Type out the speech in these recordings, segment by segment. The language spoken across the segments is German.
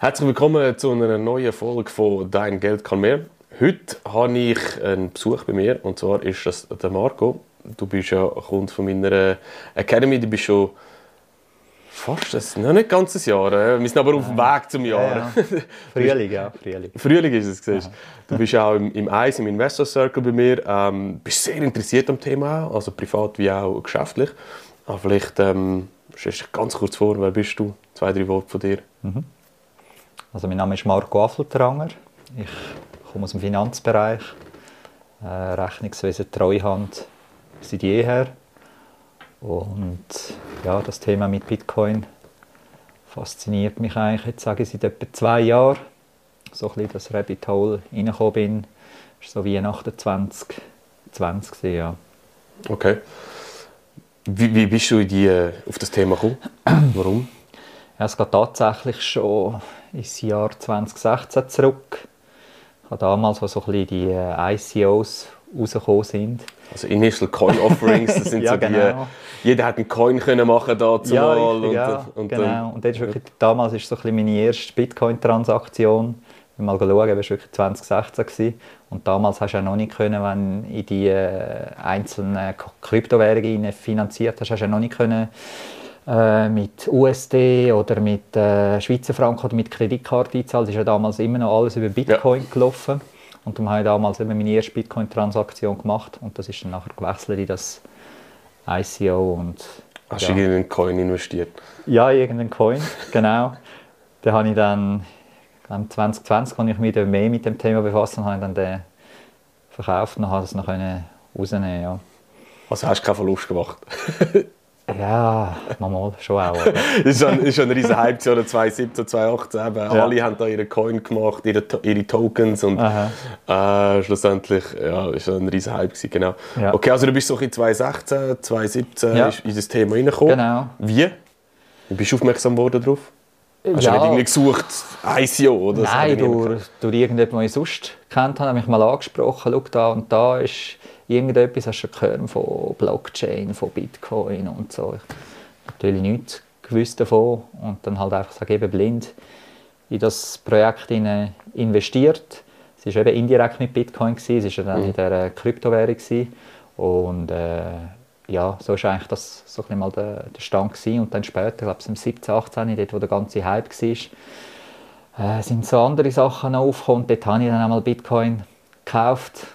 Herzlich willkommen zu einer neuen Folge von Dein Geld kann mehr. Heute habe ich einen Besuch bei mir und zwar ist das der Marco. Du bist ja Kunde von meiner Academy, du bist schon fast ein, noch nicht ganz ein Jahr. äh. Wir sind aber auf dem Weg zum Jahr. Ja, ja. Frühling, ja, Frühling. Frühling ist es, siehst du. Du bist auch im, im Eis, im Investor Circle bei mir. Ähm, bist sehr interessiert am Thema, also privat wie auch geschäftlich. Aber vielleicht ähm, stellst du dich ganz kurz vor, wer bist du? Zwei, drei Worte von dir. Also mein Name ist Marco Affeltranger. Ich komme aus dem Finanzbereich, äh, Rechnungswesen, Treuhand seit jeher. Und ja, das Thema mit Bitcoin fasziniert mich eigentlich, jetzt sage ich seit etwa zwei Jahren. So ein bisschen das Rabbit Hole reingekommen bin. Das war so Weihnachten 2020, gewesen, ja. Okay. Wie, wie bist du in die, auf das Thema gekommen? Warum? Ja, es geht tatsächlich schon ins Jahr 2016 zurück. Ich habe damals, als so ein bisschen die äh, ICOs rausgekommen sind. Also Initial Coin Offerings, das sind Ja, so die, genau. jeder hat einen Coin können machen da zumal Ja, richtig, und, ja, und genau. dann- Und das ist wirklich, damals war so ein bisschen meine erste Bitcoin-Transaktion. Mal schauen, das war wirklich 2016. Gewesen. Und damals hast du auch noch nicht können, wenn in die äh, einzelnen Kryptowährungen finanziert hast, hast du auch noch nicht können, äh, mit USD oder mit äh, Schweizer Franken oder mit Kreditkarte einzahlen. Das ist ja damals immer noch alles über Bitcoin gelaufen. Und darum habe ich damals eben meine erste Bitcoin-Transaktion gemacht. Und das ist dann nachher gewechselt in das ICO und Hast ja. du in einen Coin investiert? ja, irgendeinen Coin, genau. Den habe ich dann, ich glaube 2020, als ich mich mehr mit dem Thema befasst habe, habe ich dann den verkauft und habe es noch können rausnehmen ja. Also hast du keinen Verlust gemacht? Ja, mal schon auch. ist schon, ist schon ein riesen Hype gewesen, oder 2017, 2018. Eben. Alle haben da ihre Coin gemacht, ihre, ihre Tokens und äh, schlussendlich ja, ist schon ein riesen Hype gewesen, genau. Ja. Okay, also du bist so in 2016, 2017 Ja. in das Thema reingekommen. Genau. Wie? Wie bist du aufmerksam geworden darauf? Hast du Ja. nicht irgendwie gesucht, ICO oder so? Nein, durch, durch irgendjemanden, den ich sonst kennt habe, habe ich mich mal angesprochen, schau da und da ist irgendetwas, hast du schon gehört von Blockchain, von Bitcoin und so. Ich natürlich nichts gewusst davon und dann halt einfach sage, eben blind in das Projekt investiert. Es war eben indirekt mit Bitcoin, gewesen, es war dann in der Kryptowährung gewesen. und äh, ja, so war eigentlich das so ein mal der, der Stand gewesen. und dann später, ich glaube im 17, 18, dort wo der ganze Hype war, äh, sind so andere Sachen aufgekommen. Dort habe ich dann einmal Bitcoin gekauft,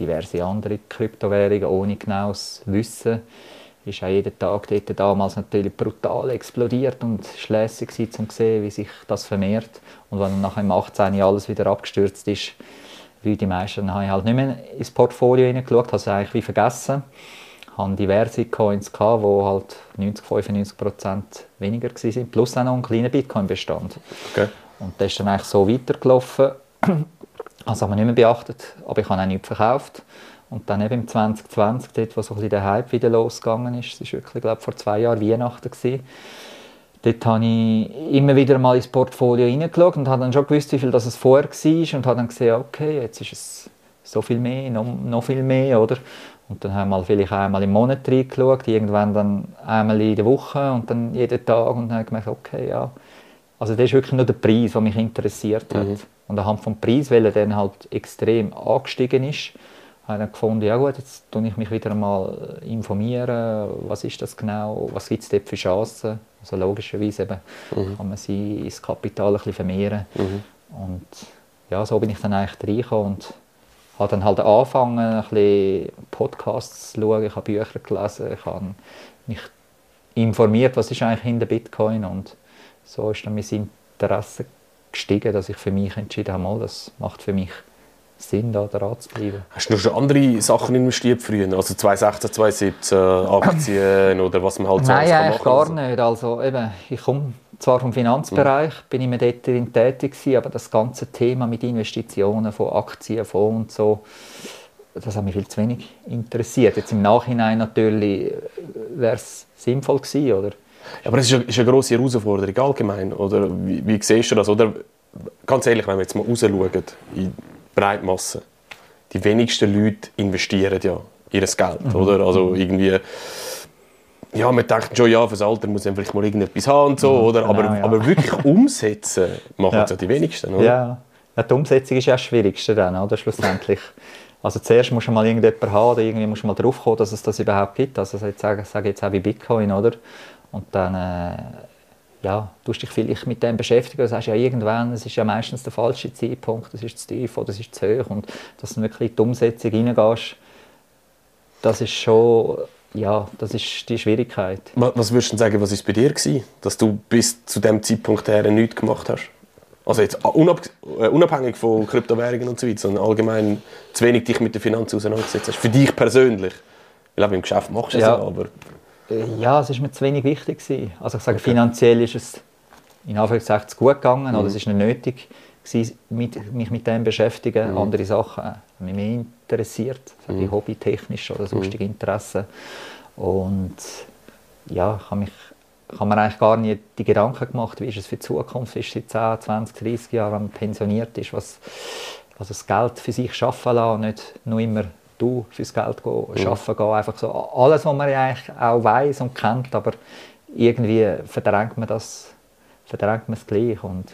diverse andere Kryptowährungen ohne genaues Wissen. Ist auch jeden Tag dort damals natürlich brutal explodiert und es war lässig gewesen, um zu sehen, wie sich das vermehrt. Und wenn dann nachher im 18 alles wieder abgestürzt ist, wie die meisten, habe ich halt nicht mehr ins Portfolio hineingeschaut, habe es eigentlich wie vergessen. Ich hatte diverse Coins, gehabt, die halt 90, 95 Prozent weniger waren, plus auch noch einen kleinen Bitcoin-Bestand. Okay. Und das ist dann eigentlich so weitergelaufen. Also haben wir nicht mehr beachtet, aber ich habe auch nichts verkauft. Und dann eben im 2020, dort, wo so ein bisschen der Hype wieder losgegangen ist, das war wirklich, glaube ich, vor zwei Jahren Weihnachten, gewesen, dort habe ich immer wieder mal ins Portfolio hineingeschaut und habe dann schon gewusst, wie viel das es vorher war und habe dann gesehen, okay, jetzt ist es so viel mehr, noch, noch viel mehr, oder? Und dann haben wir vielleicht einmal im Monat reingeschaut, irgendwann dann einmal in der Woche und dann jeden Tag und dann habe ich gemerkt, okay, ja, also das ist wirklich nur der Preis, der mich interessiert hat. Und anhand vom Preis, weil er dann halt extrem angestiegen ist, habe ich dann gefunden, ja gut, jetzt tue ich mich wieder mal informieren, was ist das genau, was gibt es dort für Chancen. Also logischerweise eben kann man sie ins Kapital ein bisschen vermehren. Und ja, so bin ich dann eigentlich reingekommen und habe dann halt angefangen, ein bisschen Podcasts zu schauen, ich habe Bücher gelesen, ich habe mich informiert, was ist eigentlich hinter Bitcoin und so ist dann mein Interesse gestiegen, dass ich für mich entschieden habe, mal, das macht für mich Sinn, da dran zu bleiben. Hast du noch schon andere Sachen investiert früher? Also 2016, 2017, Aktien oder was man halt so Nein, alles eigentlich kann gar machen nicht. Also eben, ich komme zwar vom Finanzbereich, bin ich mir dort drin tätig gewesen, aber das ganze Thema mit Investitionen von Aktien, Fonds und so, das hat mich viel zu wenig interessiert. Jetzt im Nachhinein natürlich wäre es sinnvoll gewesen, oder? Aber es ist eine, ist eine grosse Herausforderung allgemein. Oder wie, wie siehst du das? Oder ganz ehrlich, wenn wir jetzt mal rausschauen, in Breitmasse, die wenigsten Leute investieren ja ihr Geld, oder? Also irgendwie ja, man denkt schon, ja, fürs Alter muss man vielleicht mal irgendetwas haben und so, Mhm, oder? aber, genau, ja. aber wirklich umsetzen machen Ja. es ja die wenigsten, oder? Ja, ja, die Umsetzung ist ja das Schwierigste dann, oder, schlussendlich. Also zuerst musst du mal irgendjemanden haben oder irgendwie musst du mal drauf kommen, dass es das überhaupt gibt. Also jetzt sage sage jetzt auch wie Bitcoin, oder? Und dann äh, ja, tust dich vielleicht mit dem beschäftigen und sagst, ja irgendwann, es ist ja meistens der falsche Zeitpunkt, es ist zu tief oder es ist zu hoch und dass du wirklich in die Umsetzung reingehst, das ist schon, ja, das ist die Schwierigkeit. Was, würdest du sagen, was ist bei dir gewesen, dass du bis zu dem Zeitpunkt her nichts gemacht hast? Also jetzt unab äh, unabhängig von Kryptowährungen und so weiter, sondern allgemein zu wenig dich mit der Finanz auseinandergesetzt hast. Für dich persönlich. Weil auch im Geschäft machst du es Ja. aber Äh, Ja, es ist mir zu wenig wichtig gewesen. Also ich sage, finanziell ist es in Anführungszeichen zu gut gegangen oder es ist nicht nötig gewesen, mit, mich mit dem beschäftigen. Andere Sachen haben mich mehr interessiert, sage ich, hobbytechnisch oder sonstige Interessen. Und ja, ich habe mich ich habe mir eigentlich gar nie die Gedanken gemacht, wie ist es für die Zukunft, ist in 10, 20, 30 Jahren, wenn man pensioniert ist, was, was das Geld für sich schaffen lassen, nicht nur immer du fürs Geld gehen, schaffen gehen, einfach so alles, was man ja eigentlich auch weiß und kennt, aber irgendwie verdrängt man das, verdrängt man es gleich und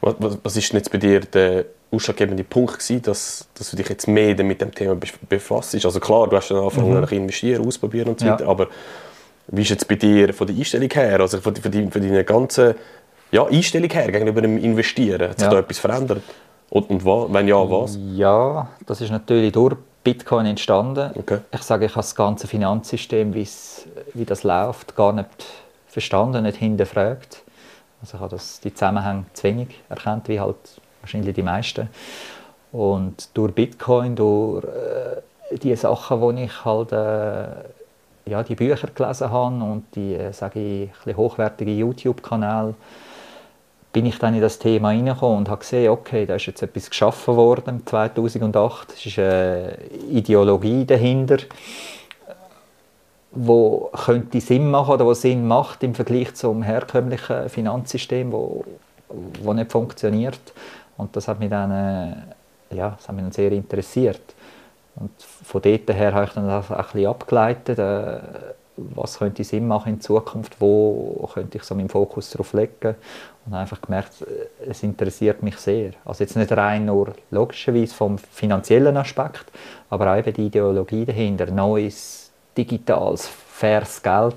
was, was, was ist jetzt bei dir der ausschlaggebende Punkt gewesen, dass, dass du dich jetzt mehr mit dem Thema bef- befasst? Also klar, du hast dann angefangen mhm. investieren, ausprobieren und so Ja. weiter, aber wie ist jetzt bei dir von der Einstellung her, also von, von, von deiner ganzen ja, Einstellung her gegenüber dem Investieren? Hat sich Ja. da etwas verändert? Und, und wenn ja, was? Ja, das ist natürlich durch Bitcoin entstanden. Okay. Ich sage, ich habe das ganze Finanzsystem, wie das läuft, gar nicht verstanden, nicht hinterfragt. Also ich habe das, die Zusammenhänge zu wenig erkannt, wie halt wahrscheinlich die meisten. Und durch Bitcoin, durch äh, die Sachen, die ich halt, äh, ja, die Bücher gelesen habe und die, äh, sage ich, hochwertige YouTube-Kanäle, bin ich dann in das Thema hineingekommen und habe gesehen, okay, da ist jetzt etwas geschaffen worden 2008. Es ist eine Ideologie dahinter, wo könnte Sinn machen oder wo Sinn macht im Vergleich zum herkömmlichen Finanzsystem, wo, wo nicht funktioniert. Und das hat mich dann, äh, ja, das hat mich dann sehr interessiert. Und von dort her habe ich dann das auch ein bisschen abgeleitet, äh, was könnte Sinn machen in Zukunft, wo könnte ich so meinen Fokus darauf legen und habe einfach gemerkt, äh, es interessiert mich sehr. Also jetzt nicht rein nur logischerweise vom finanziellen Aspekt, aber auch eben die Ideologie dahinter, neues, digitales, faires Geld.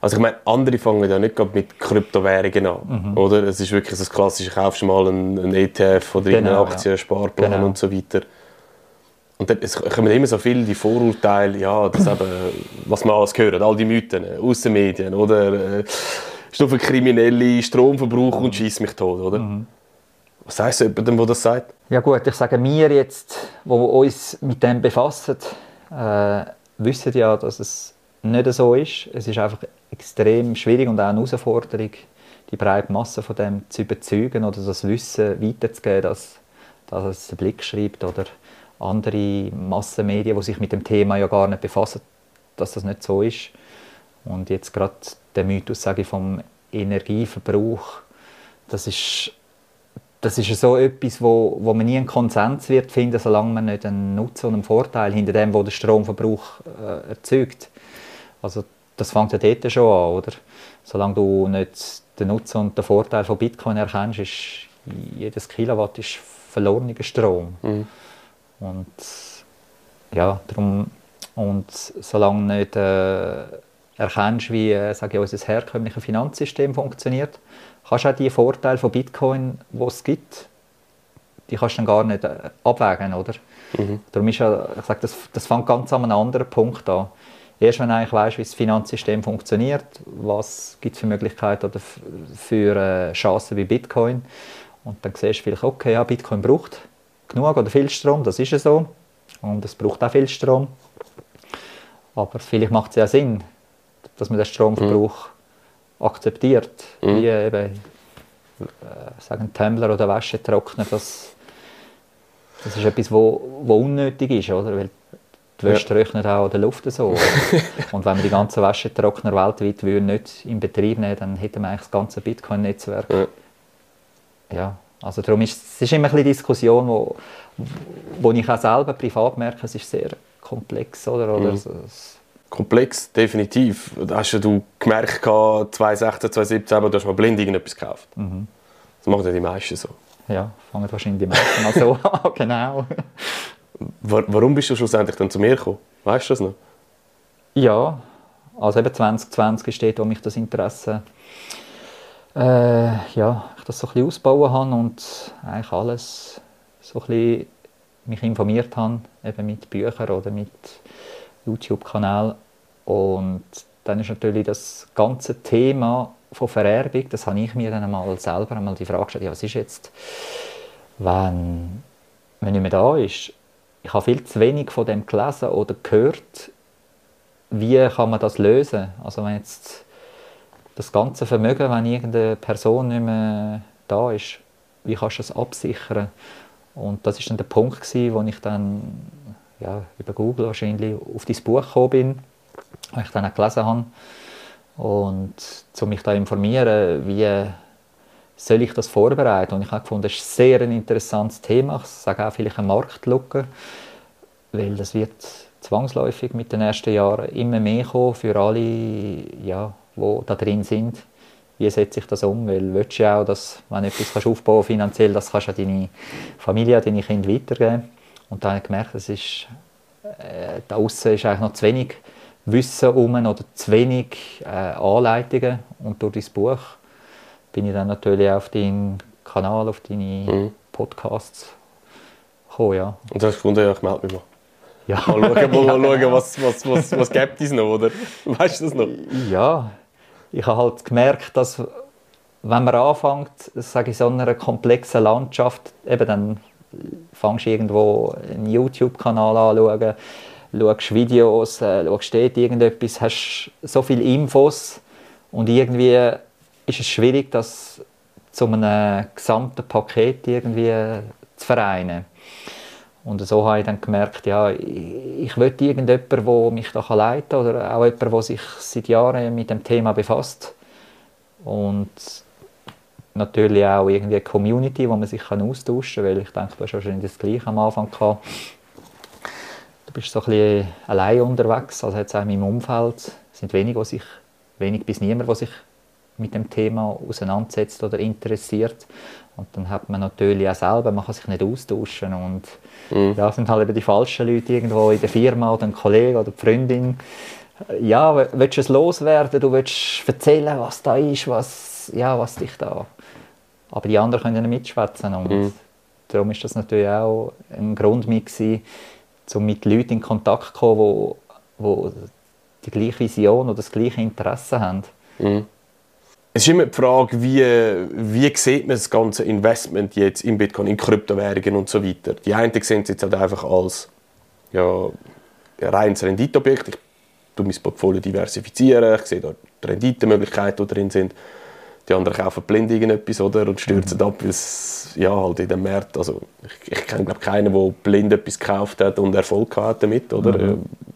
Also ich meine, andere fangen ja nicht gerade mit Kryptowährungen an, Mhm. oder? Es ist wirklich das klassische, kaufst mal einen, einen ETF oder Genau, einen Aktiensparplan Genau. und so weiter. Und dann, es kommen immer so viele die Vorurteile, ja, das eben, was man alles gehört, all die Mythen aus den Medien, oder? Äh, Kriminelle, Stromverbrauch und schießt mich tot, oder? Was sagst du jemandem, der das sagt? Ja gut, ich sage mir jetzt, wo wir uns mit dem befassen, äh, wissen ja, dass es nicht so ist. Es ist einfach extrem schwierig und auch eine Herausforderung, die breite Masse von dem zu überzeugen oder das Wissen weiterzugeben, dass, dass es der Blick schreibt oder andere Massenmedien, die sich mit dem Thema ja gar nicht befassen, dass das nicht so ist. Und jetzt gerade der Mythos, sage ich, vom Energieverbrauch, das ist das ist so etwas, wo, wo man nie einen Konsens wird finden, solange man nicht einen Nutzen und einen Vorteil hinter dem, wo der Stromverbrauch äh, erzeugt. Also das fängt ja dort schon an, oder? Solange du nicht den Nutzen und den Vorteil von Bitcoin erkennst, ist jedes Kilowatt ist verlorener Strom. Und ja, darum und solange du nicht äh, erkennst, wie äh, sage ich, unser herkömmliches Finanzsystem funktioniert, kannst du auch die Vorteile von Bitcoin, die es gibt, die kannst du dann gar nicht äh, abwägen, oder? Darum ist ja, ich sage, das, das fängt ganz an einem anderen Punkt an. Erst wenn du eigentlich weißt, wie das Finanzsystem funktioniert, was gibt es für Möglichkeiten oder für äh, Chancen wie Bitcoin, und dann siehst du vielleicht, okay, ja, Bitcoin braucht genug oder viel Strom, das ist ja so, und es braucht auch viel Strom. Aber vielleicht macht es ja Sinn, dass man den Stromverbrauch akzeptiert, wie eben äh, sagen Tumbler oder Wäschetrockner, das, das ist etwas, wo, wo unnötig ist, oder? Weil die Wäsche trocknet auch in der Luft so. Und wenn wir die ganzen Wäschetrockner weltweit würden nicht in Betrieb nehmen, dann hätten wir eigentlich das ganze Bitcoin-Netzwerk. Ja. Ja, also darum ist es ist immer ein bisschen Diskussion, wo, wo ich auch selber privat merke, es ist sehr komplex, oder? oder Mhm. Komplex, definitiv. Hast du gemerkt, 2016, 2017, aber du hast mal blind irgendetwas gekauft. Mhm. Das machen ja die meisten so. Ja, fangen wahrscheinlich die meisten mal so an, genau. Warum bist du schlussendlich dann zu mir gekommen? Weißt du das noch? Ja, also eben 2020 ist dort, wo mich das Interesse äh, ja, ich das so ein bisschen ausbauen habe und eigentlich alles so ein bisschen mich informiert habe, eben mit Büchern oder mit YouTube-Kanal. Und dann ist natürlich das ganze Thema von Vererbung, das habe ich mir dann einmal selber einmal die Frage gestellt, ja, was ist jetzt, wenn, wenn nicht mehr da ist? Ich habe viel zu wenig von dem gelesen oder gehört, wie kann man das lösen? Also wenn jetzt das ganze Vermögen, wenn irgendeine Person nicht mehr da ist, wie kannst du das absichern? Und das ist dann der Punkt, gewesen, wo ich dann ja, über Google wahrscheinlich auf dieses Buch gekommen bin, das ich dann auch gelesen habe. Und um mich da informieren, wie soll ich das vorbereiten? Und ich habe gefunden, das ist sehr ein interessantes Thema. Ich sage auch vielleicht eine Marktlücke, weil das wird zwangsläufig mit den ersten Jahren immer mehr kommen für alle, ja, die da drin sind. Wie setze ich das um? Weil willst du ja auch, dass, wenn du etwas aufbauen kannst, finanziell, das kannst du deine Familie, deine Kinder weitergeben. Und dann habe ich gemerkt, es ist, äh, da außen ist eigentlich noch zu wenig Wissen um oder zu wenig äh, Anleitungen. Und durch dein Buch bin ich dann natürlich auf deinen Kanal, auf deine mhm. Podcasts gekommen. Ja. Und du hast gefunden, ja, ich melde mich mal. Ja. Mal schauen, mal, mal schauen was, was, was, was gibt es noch, oder? Weißt du das noch? Ja, ich habe halt gemerkt, dass wenn man anfängt, sage ich, so einer komplexen Landschaft, eben dann fangst du irgendwo einen YouTube-Kanal an, schaust Videos, äh, dort irgendetwas, hast so viele Infos und irgendwie ist es schwierig, das zu einem gesamten Paket irgendwie zu vereinen. Und so habe ich dann gemerkt, ja, ich will irgendjemanden, der mich da leiten kann oder auch jemand, der sich seit Jahren mit dem Thema befasst. Und natürlich auch irgendwie eine Community, wo man sich austauschen kann, weil ich denke, du hast wahrscheinlich das Gleiche am Anfang gehabt. Du bist so ein bisschen allein unterwegs, also jetzt auch in meinem Umfeld sind wenige, sich, wenig bis niemand, der sich mit dem Thema auseinandersetzt oder interessiert. Und dann hat man natürlich auch selber, man kann sich nicht austauschen und mhm. ja, sind halt eben die falschen Leute irgendwo in der Firma oder ein Kollege oder eine Freundin. Ja, willst du es loswerden, du willst erzählen, was da ist, was, ja, was dich da... Aber die anderen können nicht mitschwätzen und mhm. darum ist das natürlich auch ein Grund mit gewesen, um mit Leuten in Kontakt zu kommen, die, die die gleiche Vision oder das gleiche Interesse haben. Mhm. Es ist immer die Frage, wie, wie sieht man das ganze Investment jetzt in Bitcoin, in Kryptowährungen und so weiter. Die einen sehen es jetzt halt einfach als ja, reines Renditeobjekt. Ich tue mein Portfolio diversifizieren, ich sehe dort die Renditemöglichkeiten, die drin sind. Die anderen kaufen blind irgendetwas oder, und stürzen mhm. ab, weil es ja, halt in dem Markt, also ich, ich kenne glaube keinen, der blind etwas gekauft hat und Erfolg hat damit, oder? Mhm.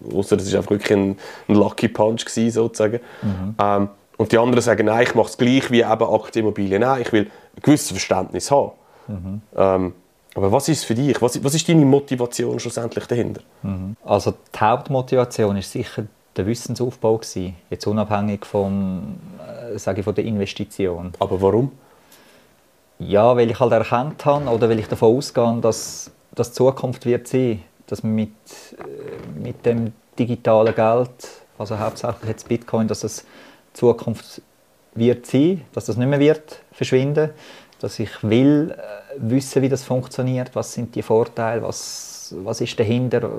Äh, Außer es war einfach wirklich ein, ein Lucky Punch gewesen, sozusagen. Mhm. Ähm, und die anderen sagen, nein, ich mache es gleich wie eben Aktienimmobilien. Nein, ich will ein gewisses Verständnis haben. Mhm. Ähm, aber was ist für dich? Was, was ist deine Motivation schlussendlich dahinter? Mhm. Also die Hauptmotivation ist sicher der Wissensaufbau gewesen, jetzt unabhängig vom, äh, sage ich, von der Investition. Aber warum? Ja, weil ich halt erkannt habe oder weil ich davon ausgehe, dass das Zukunft wird sein, dass man mit, äh, mit dem digitalen Geld, also hauptsächlich jetzt Bitcoin, dass es Zukunft wird sein, dass das nicht mehr wird verschwinden, dass ich will äh, wissen, wie das funktioniert, was sind die Vorteile, was, was ist dahinter,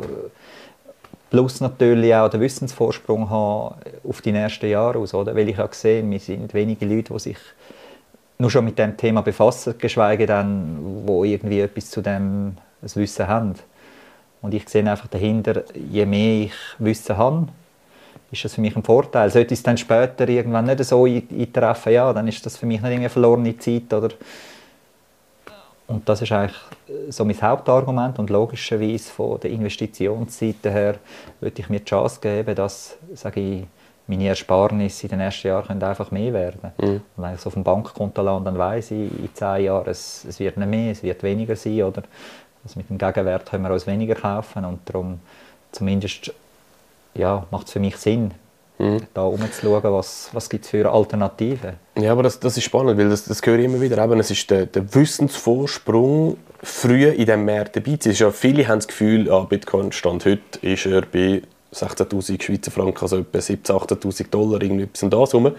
plus natürlich auch den Wissensvorsprung haben auf die nächsten Jahre aus, oder? Weil ich habe gesehen, wir sind wenige Leute, die sich nur schon mit dem Thema befassen, geschweige denn, wo irgendwie etwas zu dem Wissen haben. Und ich sehe einfach dahinter, je mehr ich Wissen habe, ist das für mich ein Vorteil. Sollte es dann später irgendwann nicht so eintreffen, ja, dann ist das für mich nicht eine verlorene Zeit. Oder und das ist eigentlich so mein Hauptargument und logischerweise von der Investitionsseite her würde ich mir die Chance geben, dass sage ich, meine Ersparnisse in den ersten Jahren einfach mehr werden. Mhm. Und wenn ich es auf dem Bankkonto lande, dann weiss ich, in zehn Jahren, es, es wird nicht mehr, es wird weniger sein. Oder also mit dem Gegenwert können wir uns weniger kaufen und darum zumindest ja, macht es für mich Sinn, mhm. da umzuschauen, was, was gibt es für Alternativen. Ja, aber das, das ist spannend, weil das, das höre ich immer wieder. Eben, es ist der, der Wissensvorsprung, früh in diesem Markt dabei zu sein. Ja, viele haben das Gefühl, ah, Bitcoin stand heute, ist er bei 16'000 Schweizer Franken, also etwa 17'000, 18'000 Dollar, irgendwie etwas und das rum.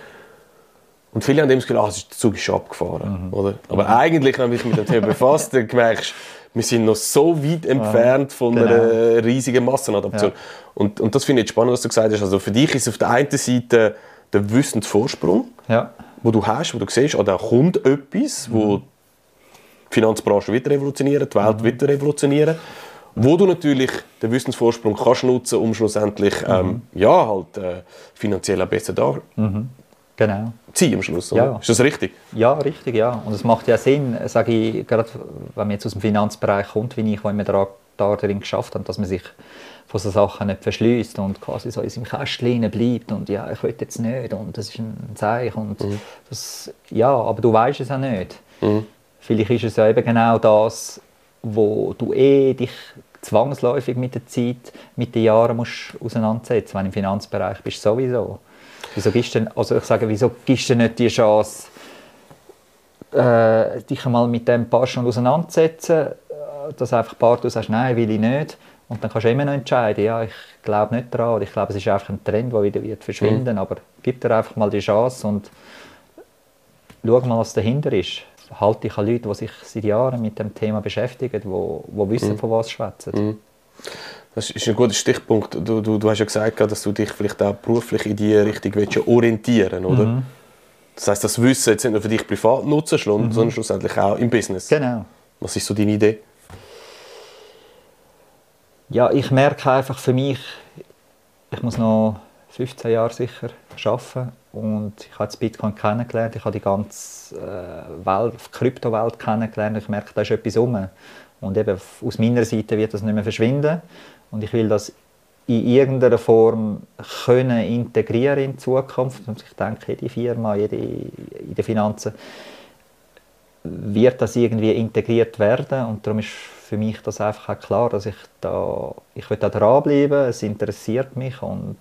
Und viele haben das Gefühl, ah, der Zug ist schon abgefahren. Mhm. Oder? Aber mhm. eigentlich, wenn man sich mit dem Thema befasst, dann merkst du, wir sind noch so weit entfernt von genau. einer riesigen Massenadaption. Ja. Und, und das finde ich spannend, was du gesagt hast. Also für dich ist auf der einen Seite der Wissensvorsprung, ja. wo du hast, wo du siehst, ah, da kommt etwas, mhm. wo die Finanzbranche wieder revolutionieren, die Welt mhm. wieder revolutionieren wo du natürlich den Wissensvorsprung kannst nutzen, um schlussendlich mhm. ähm, ja, halt, äh, finanziell auch besser da mhm. Genau. Ziehen am Schluss, oder? Ja. Ist das richtig? Ja, richtig, ja. Und es macht ja Sinn, sage ich, gerade wenn man jetzt aus dem Finanzbereich kommt, wie ich, wo wir da, da darin geschafft haben, dass man sich von so Sachen nicht verschließt und quasi so in seinem Kästchen bleibt und ja, ich will jetzt nicht und das ist ein Zeichen und mhm. das, ja, aber du weißt es auch nicht. Mhm. Vielleicht ist es ja eben genau das, wo du eh dich zwangsläufig mit der Zeit, mit den Jahren musst auseinandersetzen, wenn du im Finanzbereich bist sowieso. Wieso gibst du also ich sage, wieso gibst du nicht die Chance, äh, dich einmal mit dem paar schon auseinandersetzen, äh, dass einfach ein paar du sagst, nein, will ich nicht. Und dann kannst du immer noch entscheiden, ja, ich glaube nicht daran. Oder ich glaube, es ist einfach ein Trend, der wieder wird verschwinden mhm. Aber gib dir einfach mal die Chance und schau mal, was dahinter ist. Halte dich an Leute, die sich seit Jahren mit dem Thema beschäftigen, die, die wissen, mhm. von was sie schwätzen. Mhm. Das ist ein guter Stichpunkt. Du, du, du hast ja gesagt, dass du dich vielleicht auch beruflich in diese Richtung willst, orientieren oder? Mhm. Das heißt, das Wissen jetzt nicht nur für dich privat nutzen, mhm. sondern schlussendlich auch im Business. Genau. Was ist so deine Idee? Ja, ich merke einfach für mich, ich muss noch 15 Jahre sicher arbeiten und ich habe jetzt Bitcoin kennengelernt, ich habe die ganze äh, Welt, die Kryptowelt kennengelernt, ich merke, da ist etwas rum. Und eben aus meiner Seite wird das nicht mehr verschwinden. Und ich will das in irgendeiner Form können integrieren in Zukunft. Und ich denke, jede Firma, jede in den Finanzen wird das irgendwie integriert werden. Und darum ist für mich das einfach auch klar, dass ich da, ich will da dranbleiben. Es interessiert mich und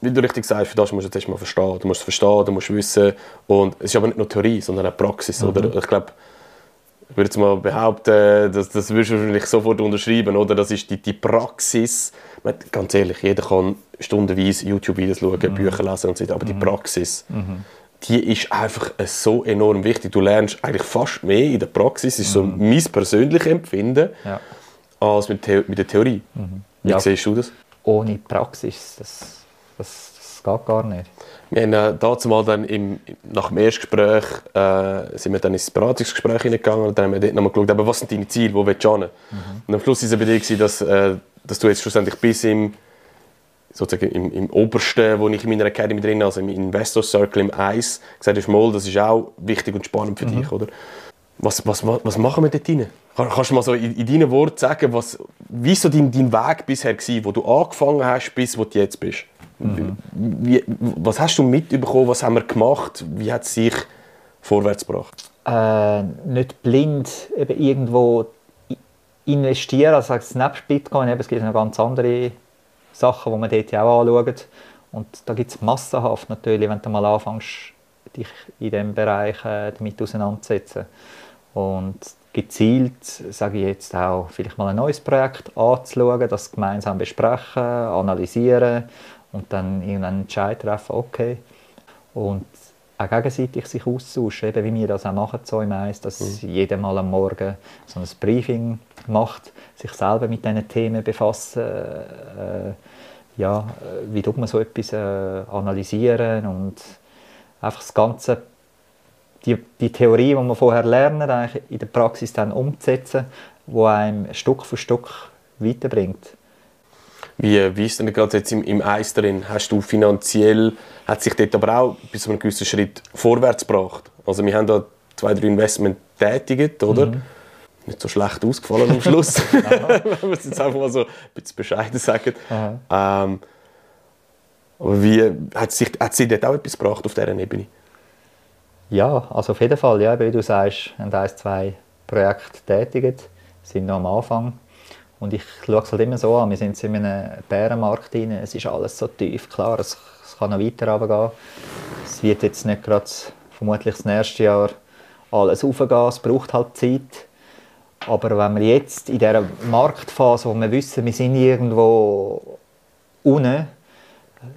wie du richtig sagst, für das musst du jetzt erstmal verstehen. Du musst es verstehen, du musst wissen. Und es ist aber nicht nur Theorie, sondern auch Praxis. Mhm. Oder? Ich glaube, würde jetzt mal behaupten, das, das würdest du wahrscheinlich sofort unterschreiben, oder? Das ist die, die Praxis. Ganz ehrlich, jeder kann stundenweise YouTube-Videos schauen, mhm. Bücher lesen und so weiter, aber mhm. die Praxis, mhm. die ist einfach so enorm wichtig. Du lernst eigentlich fast mehr in der Praxis, das ist so mhm. mein persönliches Empfinden, ja. als mit, The mit der Theorie. Mhm. Wie ja. siehst du das? Ohne Praxis, das, das, das geht gar nicht. Wir haben äh, dazu mal dann im, nach dem Erstgespräch äh, sind wir dann ins Beratungsgespräch hineingegangen und dann haben wir dort nochmal geschaut, aber was sind deine Ziele, wo willst du hin? Mhm. Und am Schluss war es bei dir, dass, äh, dass du jetzt schlussendlich bis im, sozusagen im, im Obersten, wo ich in meiner Academy drin also im Investor Circle, im Eis, gesagt hast, mal, das ist auch wichtig und spannend für mhm. dich, oder? Was, was, was machen wir dort rein? Kannst du mal so in, in deinen Worten sagen, was, wie so dein, dein Weg bisher war, wo du angefangen hast, bis wo du jetzt bist? Mhm. Wie, was hast du mitbekommen? Was haben wir gemacht? Wie hat es sich vorwärts gebracht? Äh, nicht blind eben irgendwo investieren. Also nebst Bitcoin eben, es gibt noch ganz andere Sachen, die man dort auch anschaut. Und da gibt es massenhaft natürlich, wenn du mal anfängst, dich in diesem Bereich äh, damit auseinanderzusetzen. Und gezielt, sage ich jetzt auch, vielleicht mal ein neues Projekt anzuschauen, das gemeinsam besprechen, analysieren und dann irgendeinen Entscheid treffen, okay. Und auch gegenseitig sich austauschen, eben wie wir das auch machen so im Eis, dass mhm. jeder mal am Morgen so ein Briefing macht, sich selber mit diesen Themen befassen, äh, ja, wie tut man so etwas äh, analysieren und einfach das Ganze, die, die Theorie, die man vorher lernen, eigentlich in der Praxis dann umzusetzen, wo einem Stück für Stück weiterbringt. Wie, wie ist denn gerade jetzt im, im Eis drin? Hast du finanziell, hat sich dort aber auch bis zu einem gewissen Schritt vorwärts gebracht? Also wir haben da zwei, drei Investment tätigt, oder? Mhm. Nicht so schlecht ausgefallen am Schluss, wenn wir es jetzt einfach mal so ein bisschen bescheiden sagen. Ähm, aber wie, hat, sich, hat sie dort auch etwas gebracht auf dieser Ebene? Ja, also auf jeden Fall. Ja, wie du sagst, haben ein, zwei Projekte tätigt, sind noch am Anfang Und ich schaue es halt immer so an, wir sind in einem Bärenmarkt rein, es ist alles so tief, klar, es, es kann noch weiter runtergehen. Es wird jetzt nicht gerade, vermutlich das nächste Jahr, alles aufgehen, es braucht halt Zeit. Aber wenn wir jetzt in dieser Marktphase, wo wir wissen, wir sind irgendwo unten,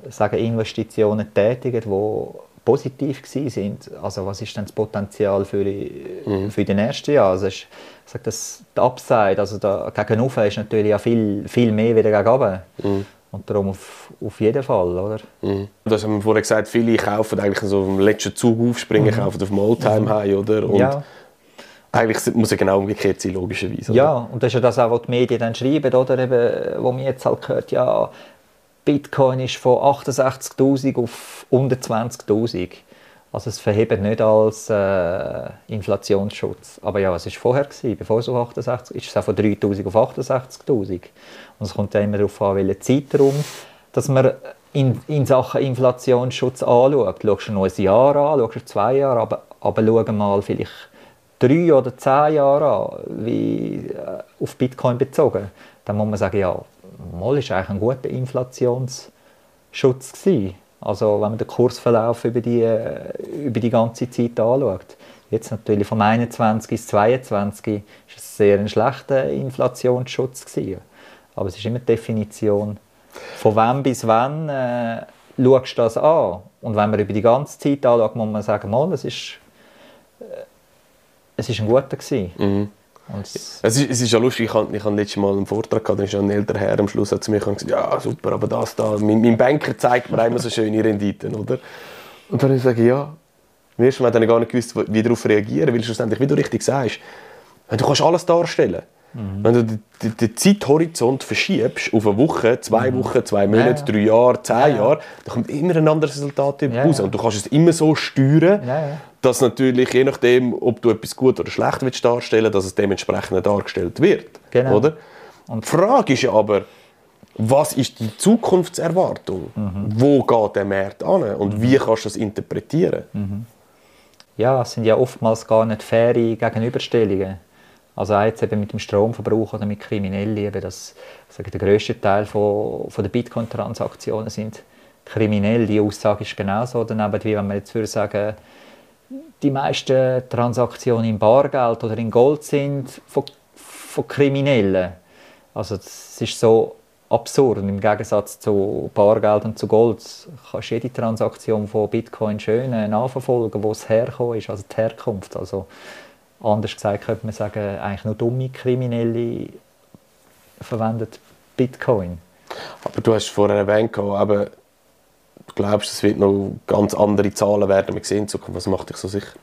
sagen Investitionen tätigen, die positiv sind. Also was ist denn das Potenzial für die, mhm. für die nächsten Jahre? Also ich sage, das, die Upside, also da, gegenüber ist natürlich ja viel, viel mehr wieder gegenüber. Mhm. Und darum auf, auf jeden Fall, oder? Mhm. Das haben wir vorhin gesagt, viele kaufen eigentlich so auf dem letzten Zug aufspringen, mhm. kaufen auf dem Oldtime mhm. oder? Und ja. Eigentlich muss es genau umgekehrt sein, logischerweise. Oder? Ja, und das ist ja das auch, was die Medien dann schreiben, oder? Eben, wo man jetzt halt gehört, ja, Bitcoin ist von 68'000 auf unter 20'000. Also es verhebt nicht als äh, Inflationsschutz. Aber ja, was war vorher? Gewesen? Bevor es auf 68 ist es auch von 3'000 auf 68'000. Und es kommt ja immer darauf an, welchen Zeitraum dass man in, in Sachen Inflationsschutz anschaut. Schaust du noch ein Jahr an, schaust du zwei Jahre, aber, aber schau mal vielleicht drei oder zehn Jahre an, wie äh, auf Bitcoin bezogen. Dann muss man sagen, ja, mal ist eigentlich ein guter Inflationsschutz gewesen. Also wenn man den Kursverlauf über die, äh, über die ganze Zeit anschaut. Jetzt natürlich vom 21 bis 22 ist es sehr ein schlechter Inflationsschutz gewesen. Aber es ist immer die Definition, von wann bis wann äh, schaust du das an. Und wenn man über die ganze Zeit anschaut, muss man sagen, mal, es ist, äh, es ist ein guter gewesen. Mhm. Es ist, es ist ja lustig, ich hatte, ich letztes Mal einen Vortrag, gehabt, da ist ein älterer Herr am Schluss hat zu mir gesagt, ja super, aber das da, mein, mein Banker zeigt mir immer so schöne Renditen, oder? Und dann habe ich ja, im ersten Mal dann gar nicht gewusst, wie darauf reagieren, weil schlussendlich, wie du richtig sagst, du kannst alles darstellen. Mhm. Wenn du den, den Zeithorizont verschiebst auf eine Woche, zwei mhm. Wochen, zwei Monate, ja, ja. drei Jahre, zehn ja, Jahre, dann kommt immer ein anderes Resultat raus. Und du kannst es immer so steuern, dass natürlich, je nachdem, ob du etwas gut oder schlecht willst darstellen dass es dementsprechend dargestellt wird. Genau. Oder? Und die Frage ist ja aber, was ist die Zukunftserwartung? Mhm. Wo geht der Markt an? Und mhm. wie kannst du das interpretieren? Mhm. Ja, es sind ja oftmals gar nicht faire Gegenüberstellungen. Also auch jetzt eben mit dem Stromverbrauch oder mit Kriminellen, eben das, sage, der grösste Teil von, von der Bitcoin-Transaktionen sind kriminell. Die Aussage ist genauso. Daneben, wie wenn wir jetzt würde sagen, die meisten Transaktionen in Bargeld oder in Gold sind von, von Kriminellen. Also es ist so absurd. Im Gegensatz zu Bargeld und zu Gold kannst du jede Transaktion von Bitcoin schön nachverfolgen, wo es herkommt, also die Herkunft. Also Anders gesagt könnte man sagen, eigentlich nur dumme Kriminelle verwenden Bitcoin. Aber du hast vorher erwähnt, aber du glaubst, es wird noch ganz andere Zahlen werden wir sehen in Zukunft. Was macht dich so sicher?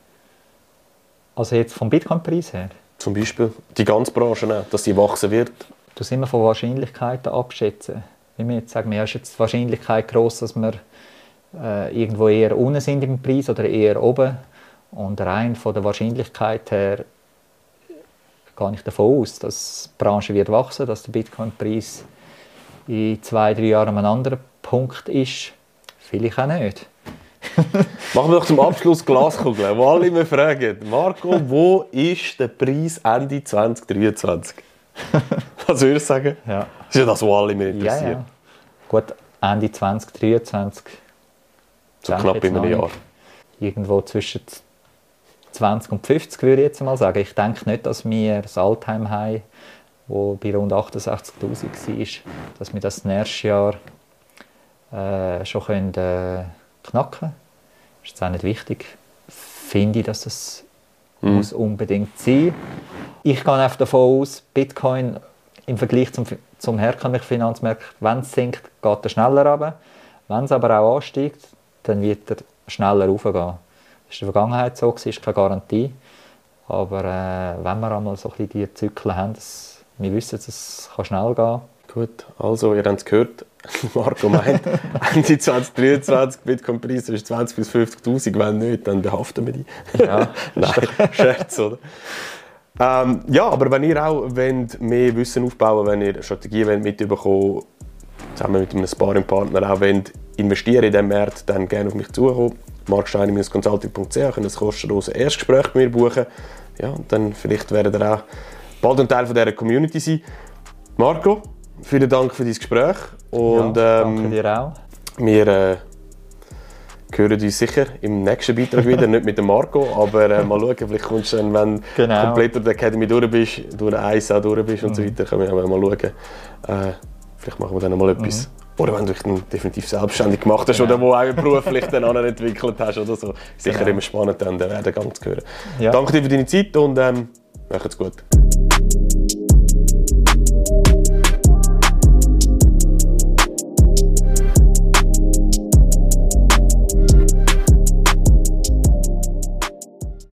Also jetzt vom Bitcoin-Preis her? Zum Beispiel die ganze Branche, auch, dass sie wachsen wird. Du immer von Wahrscheinlichkeiten abschätzen. Wie wir jetzt sagen, ja, ist jetzt die Wahrscheinlichkeit groß, dass wir äh, irgendwo eher unten sind im Preis oder eher oben und rein von der Wahrscheinlichkeit her gehe ich davon aus, dass die Branche wird wachsen, dass der Bitcoin-Preis in zwei, drei Jahren an einem anderen Punkt ist. Vielleicht auch nicht. Machen wir doch zum Abschluss Glaskugel, wo alle immer fragen, Marco, wo ist der Preis Ende 2023? Was würdest du sagen? Ja. Das ist ja das, was alle immer interessiert. Ja, ja. Gut, Ende 2023. So knapp in einem Jahr. Irgendwo zwischen 20 und 50 würde ich jetzt mal sagen. Ich denke nicht, dass wir das Altheim haben, wo bei rund 68'000 war, dass wir das nächste Jahr äh, schon können, äh, knacken können. Ist jetzt auch nicht wichtig. Finde ich, dass das mhm. muss unbedingt sein Ich gehe einfach davon aus, Bitcoin im Vergleich zum, zum herkömmlichen Finanzmarkt, wenn es sinkt, geht er schneller runter. Wenn es aber auch ansteigt, dann wird er schneller raufgehen. Das war in der Vergangenheit so, ist keine Garantie. Aber äh, wenn wir einmal so ein bisschen die Zyklen haben, dass wir wissen, dass es kann schnell gehen Gut, also ihr habt es gehört, Marco meint, Ende 2023 Bitcoin-Preis ist 20 bis 50'000, wenn nicht, dann behaften wir die. Ja, Nein, Scherz, oder? Ähm, ja, aber wenn ihr auch wollt, mehr Wissen aufbauen wenn ihr Strategien wollt, mitbekommen zusammen mit einem Sparring-Partner auch wollt, investieren in diesen Markt, dann gerne auf mich zukommen marksteiner-consulting.ch können ein kostenloses Erstgespräch mit mir buchen. Ja, und dann vielleicht werden ihr auch bald ein Teil von dieser Community sein. Marco, vielen Dank für dein Gespräch. Und, ja, ähm, danke dir auch. Wir äh, hören uns sicher im nächsten Beitrag wieder, nicht mit dem Marco, aber äh, mal schauen, vielleicht kommst du dann, wenn du Genau. komplett durch die Academy durch bist, durch eine Eis auch durch bist und so Mhm. weiter, können wir mal schauen. Äh, vielleicht machen wir dann mal etwas. Oder wenn du dich dann definitiv selbstständig gemacht hast. Genau. oder wo auch beruflich dann entwickelt hast oder so. Sicher Genau. immer spannend, dann den Werdegang zu hören. Ja. Danke dir für deine Zeit und ähm, macht's gut.